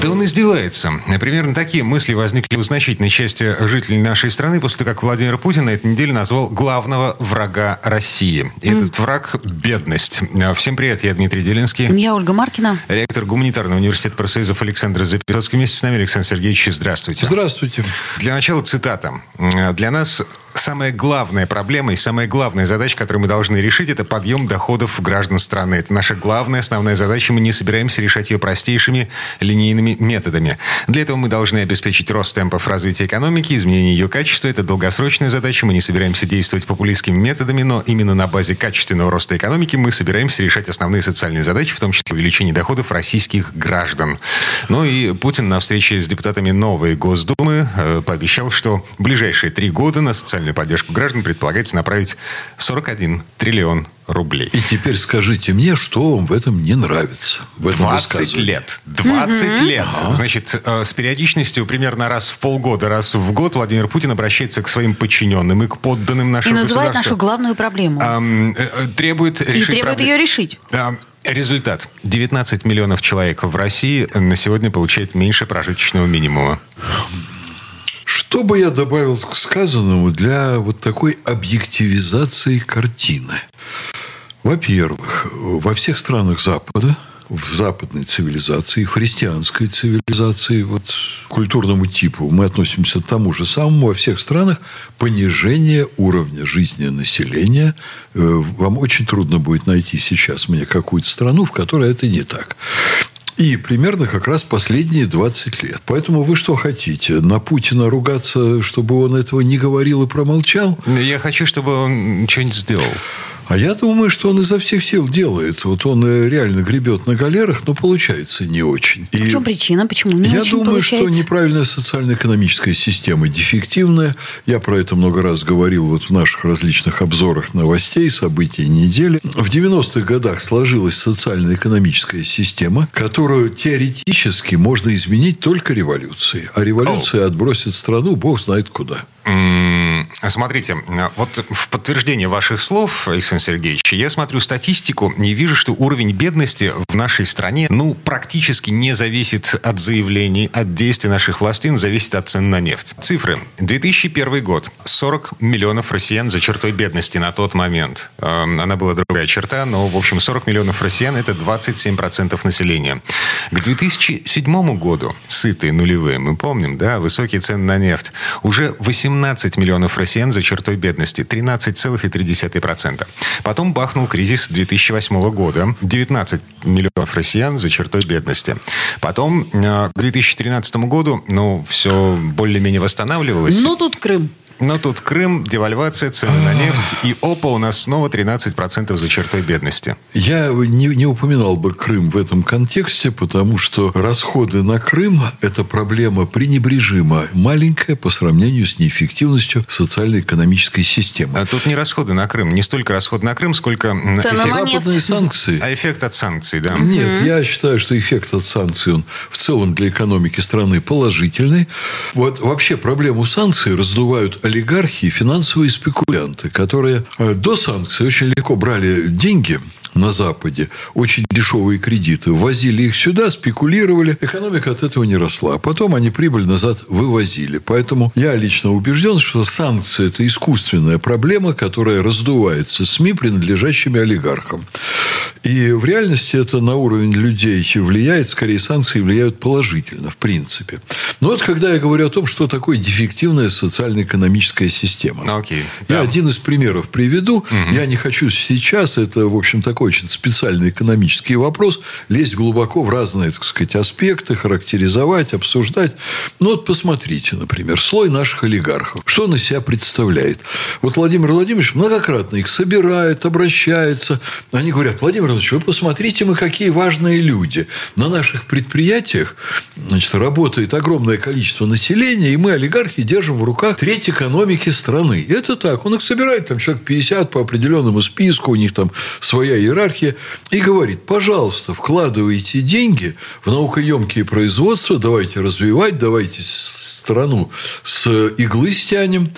Да он издевается. Примерно такие мысли возникли у значительной части жителей нашей страны после того, как Владимир Путин на этой неделе назвал главного врага России. И mm. этот враг – бедность. Всем привет, я Дмитрий Делинский. Я Ольга Маркина. Ректор Гуманитарного университета профсоюзов Александр Записовский. Вместе с нами Александр Сергеевич, здравствуйте. Здравствуйте. Для начала цитата. Для нас самая главная проблема и самая главная задача, которую мы должны решить, это подъем доходов граждан страны. Это наша главная, основная задача. Мы не собираемся решать ее простейшими линейными методами. Для этого мы должны обеспечить рост темпов развития экономики, изменение ее качества. Это долгосрочная задача. Мы не собираемся действовать популистскими методами, но именно на базе качественного роста экономики мы собираемся решать основные социальные задачи, в том числе увеличение доходов российских граждан. Ну и Путин на встрече с депутатами новой Госдумы э, пообещал, что в ближайшие три года на социальную социальную поддержку граждан предполагается направить 41 триллион рублей. И теперь скажите мне, что вам в этом не нравится? В этом 20 лет. 20 угу. лет. Ага. Значит, э, с периодичностью примерно раз в полгода, раз в год Владимир Путин обращается к своим подчиненным и к подданным нашего И называет нашу главную проблему. Эм, э, требует решить И требует проблем... ее решить. Эм, Результат. 19 миллионов человек в России на сегодня получает меньше прожиточного минимума. Что бы я добавил к сказанному для вот такой объективизации картины? Во-первых, во всех странах Запада, в западной цивилизации, в христианской цивилизации, вот культурному типу, мы относимся к тому же самому во всех странах, понижение уровня жизни населения. Э, вам очень трудно будет найти сейчас мне какую-то страну, в которой это не так. И примерно как раз последние 20 лет. Поэтому вы что хотите? На Путина ругаться, чтобы он этого не говорил и промолчал? Я хочу, чтобы он что-нибудь сделал. А я думаю, что он изо всех сил делает. Вот он э, реально гребет на галерах, но получается не очень. И в чем причина? Почему не я очень думаю, получается? что неправильная социально-экономическая система дефективная. Я про это много раз говорил вот в наших различных обзорах новостей, событий недели. В 90-х годах сложилась социально-экономическая система, которую теоретически можно изменить только революцией. А революция oh. отбросит страну бог знает куда. Смотрите, вот в подтверждение ваших слов, Александр Сергеевич, я смотрю статистику и вижу, что уровень бедности в нашей стране, ну, практически не зависит от заявлений, от действий наших властей, но зависит от цен на нефть. Цифры. 2001 год. 40 миллионов россиян за чертой бедности на тот момент. Эм, она была другая черта, но, в общем, 40 миллионов россиян – это 27% населения. К 2007 году, сытые нулевые, мы помним, да, высокие цены на нефть, уже 18 17 миллионов россиян за чертой бедности, 13,3%. Потом бахнул кризис 2008 года, 19 миллионов россиян за чертой бедности. Потом э, к 2013 году, ну, все более-менее восстанавливалось. Ну, тут Крым. Но тут Крым, девальвация, цены на нефть, и опа, у нас снова 13% за чертой бедности. Я не, не упоминал бы Крым в этом контексте, потому что расходы на Крым – это проблема пренебрежимо маленькая по сравнению с неэффективностью социально-экономической системы. А тут не расходы на Крым, не столько расходы на Крым, сколько Цена эффект... западные санкции. А эффект от санкций, да? Нет, mm-hmm. я считаю, что эффект от санкций, он в целом для экономики страны положительный. Вот вообще проблему санкций раздувают олигархи и финансовые спекулянты, которые э, до санкций очень легко брали деньги на Западе очень дешевые кредиты, возили их сюда, спекулировали, экономика от этого не росла. А потом они прибыль назад вывозили. Поэтому я лично убежден, что санкции – это искусственная проблема, которая раздувается СМИ, принадлежащими олигархам. И в реальности это на уровень людей влияет, скорее санкции влияют положительно, в принципе. Но вот когда я говорю о том, что такое дефективная социально-экономическая система. Okay. Я yeah. один из примеров приведу. Угу. Я не хочу сейчас, это, в общем, такой очень специальный экономический вопрос, лезть глубоко в разные, так сказать, аспекты, характеризовать, обсуждать. Ну, вот посмотрите, например, слой наших олигархов. Что он из себя представляет? Вот Владимир Владимирович многократно их собирает, обращается. Они говорят, Владимир Иванович, вы посмотрите, мы какие важные люди. На наших предприятиях значит, работает огромное количество населения, и мы, олигархи, держим в руках треть экономики страны. Это так. Он их собирает, там человек 50 по определенному списку, у них там своя иерархия, и говорит, пожалуйста, вкладывайте деньги в наукоемкие производства, давайте развивать, давайте страну с иглы стянем.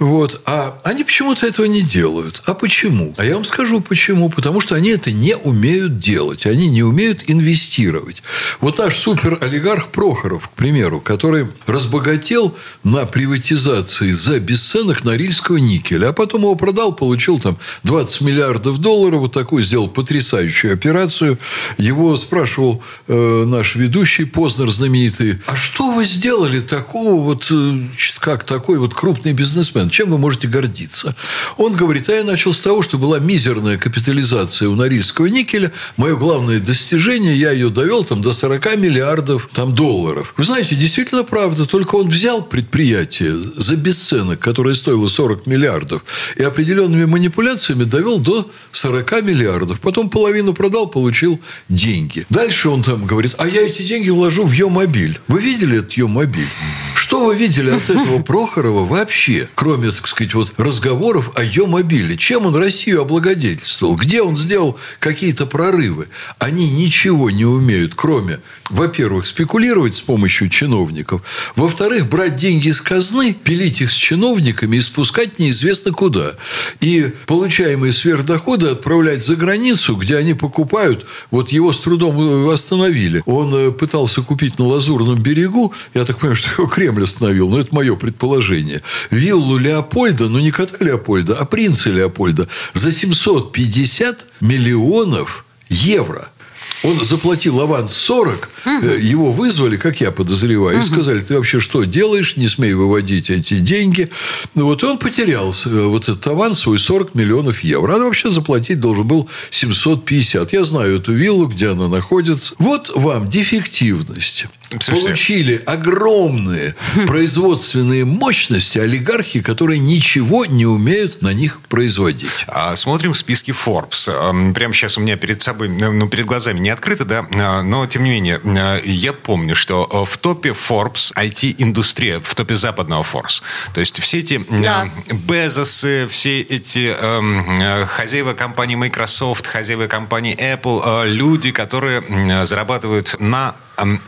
Вот. А они почему-то этого не делают. А почему? А я вам скажу почему. Потому что они это не умеют делать. Они не умеют инвестировать. Вот наш суперолигарх Прохоров, к примеру, который разбогател на приватизации за бесценок норильского никеля, а потом его продал, получил там 20 миллиардов долларов, вот такую сделал потрясающую операцию. Его спрашивал э, наш ведущий Познер знаменитый, а что вы сделали такого вот, э, как такой вот крупный бизнесмен, чем вы можете гордиться? Он говорит, а я начал с того, что была мизерная капитализация у Норильского никеля. Мое главное достижение, я ее довел там, до 40 миллиардов там, долларов. Вы знаете, действительно правда. Только он взял предприятие за бесценок, которое стоило 40 миллиардов, и определенными манипуляциями довел до 40 миллиардов. Потом половину продал, получил деньги. Дальше он там говорит, а я эти деньги вложу в Йо-мобиль. Вы видели этот Йо-мобиль? Что вы видели от этого Прохорова вообще, кроме, так сказать, вот разговоров о ее мобиле? Чем он Россию облагодетельствовал? Где он сделал какие-то прорывы? Они ничего не умеют, кроме, во-первых, спекулировать с помощью чиновников, во-вторых, брать деньги из казны, пилить их с чиновниками и спускать неизвестно куда. И получаемые сверхдоходы отправлять за границу, где они покупают, вот его с трудом остановили. Он э, пытался купить на Лазурном берегу, я так понимаю, что его Кремль Кремль остановил, но это мое предположение, виллу Леопольда, ну не кота Леопольда, а принца Леопольда за 750 миллионов евро. Он заплатил аванс 40, угу. его вызвали, как я подозреваю, угу. и сказали, ты вообще что делаешь, не смей выводить эти деньги. Вот и он потерял э, вот этот аванс свой 40 миллионов евро. А вообще заплатить должен был 750. Я знаю эту виллу, где она находится. Вот вам дефективность. Слушайте. получили огромные производственные мощности олигархи, которые ничего не умеют на них производить. А, смотрим в списке Forbes. Прямо сейчас у меня перед собой, ну, перед глазами не открыто, да, а, но тем не менее, а, я помню, что в топе Forbes IT-индустрия, в топе западного Forbes. То есть все эти да. Безосы, все эти э, хозяева компании Microsoft, хозяева компании Apple, люди, которые зарабатывают на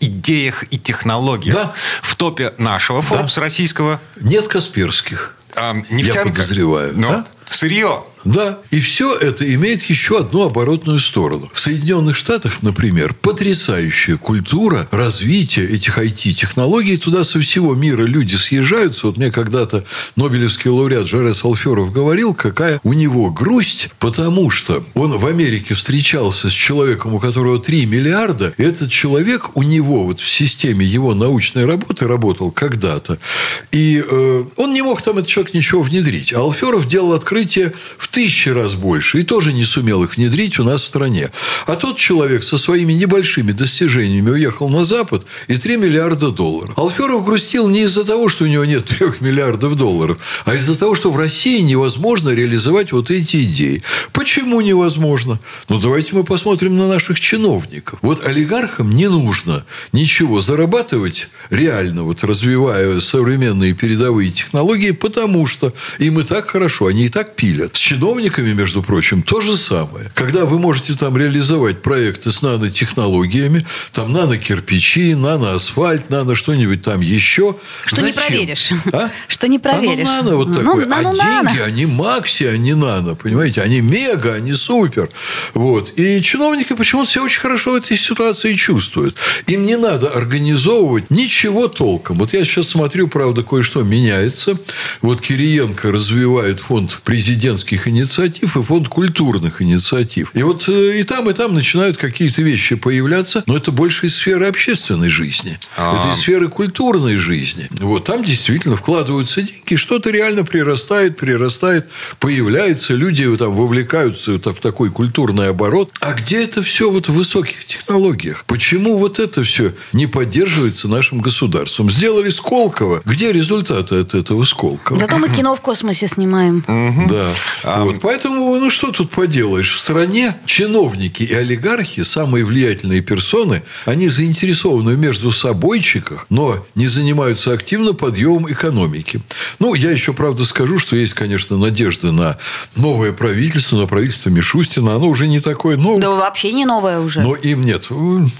идеях и технологиях. Да. В топе нашего Forbes да. российского... Нет Касперских. А, нефтянка. Я подозреваю. Но да? Сырье. Да, и все это имеет еще одну оборотную сторону. В Соединенных Штатах, например, потрясающая культура развития этих IT-технологий. Туда со всего мира люди съезжаются. Вот мне когда-то Нобелевский лауреат Жарес Алферов говорил, какая у него грусть, потому что он в Америке встречался с человеком, у которого 3 миллиарда. И этот человек у него вот в системе его научной работы работал когда-то. И э, он не мог там, этот человек, ничего внедрить. А Алферов делал открытие в тысячи раз больше и тоже не сумел их внедрить у нас в стране. А тот человек со своими небольшими достижениями уехал на Запад и 3 миллиарда долларов. Алферов грустил не из-за того, что у него нет 3 миллиардов долларов, а из-за того, что в России невозможно реализовать вот эти идеи. Почему невозможно? Ну, давайте мы посмотрим на наших чиновников. Вот олигархам не нужно ничего зарабатывать реально, вот развивая современные передовые технологии, потому что им и так хорошо, они и так пилят. С чиновниками, между прочим, то же самое. Когда вы можете там реализовать проекты с нанотехнологиями, там нано-кирпичи, нано-асфальт, нано что-нибудь там еще. Что Зачем? не проверишь. А? Что не проверишь. Оно нано вот ну, такое. Ну, а нано. деньги, они макси, они нано, понимаете? Они мега, они супер. Вот. И чиновники почему-то себя очень хорошо в этой ситуации чувствуют. Им не надо организовывать ничего толком. Вот я сейчас смотрю, правда, кое-что меняется. Вот Кириенко развивает фонд президентских инициатив и фонд культурных инициатив. И вот э, и там, и там начинают какие-то вещи появляться, но это больше из сферы общественной жизни. А-а-а. Это из сферы культурной жизни. Вот там действительно вкладываются деньги, что-то реально прирастает, прирастает, появляется, люди там вовлекаются в такой культурный оборот. А где это все вот в высоких технологиях? Почему вот это все не поддерживается нашим государством? Сделали Сколково. Где результаты от этого Сколково? Зато мы кино в космосе снимаем. Угу. Да. А, вот. Поэтому, ну что тут поделаешь? В стране чиновники и олигархи, самые влиятельные персоны, они заинтересованы в между собойчиках, но не занимаются активно подъемом экономики. Ну, я еще, правда, скажу, что есть, конечно, надежда на новое правительство, на правительство Мишустина. Оно уже не такое новое. Да вообще не новое уже. Но им нет,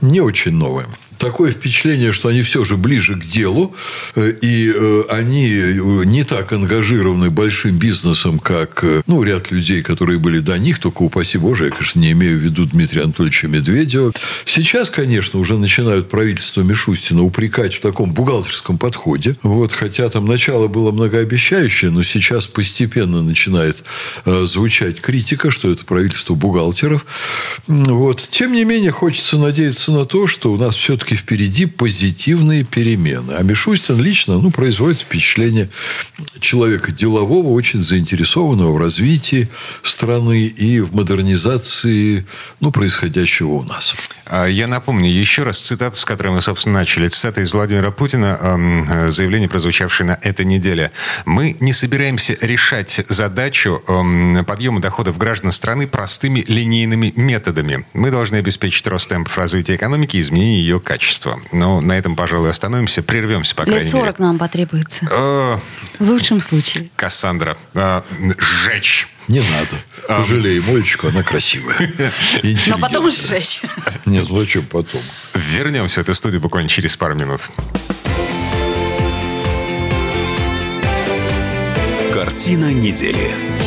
не очень новое такое впечатление, что они все же ближе к делу, э, и э, они э, не так ангажированы большим бизнесом, как ну, ряд людей, которые были до них, только упаси Боже, я, конечно, не имею в виду Дмитрия Анатольевича Медведева. Сейчас, конечно, уже начинают правительство Мишустина упрекать в таком бухгалтерском подходе. Вот, хотя там начало было многообещающее, но сейчас постепенно начинает звучать критика, что это правительство бухгалтеров. Вот. Тем не менее, хочется надеяться на то, что у нас все-таки все-таки впереди позитивные перемены. А Мишустин лично ну, производит впечатление человека делового, очень заинтересованного в развитии страны и в модернизации ну, происходящего у нас. А, я напомню еще раз цитату, с которой мы, собственно, начали. Цитата из Владимира Путина, э, заявление, прозвучавшее на этой неделе. «Мы не собираемся решать задачу подъема доходов граждан страны простыми линейными методами. Мы должны обеспечить рост темпов развития экономики и изменение ее качества. Но на этом, пожалуй, остановимся. Прервемся, по крайней Лет 40 мере. нам потребуется. Э, В лучшем случае. Кассандра, э, сжечь. Не надо. А. Пожалей Молечку, она красивая. Но потом сжечь. Нет, зачем потом? Вернемся в эту студию буквально через пару минут. Картина недели.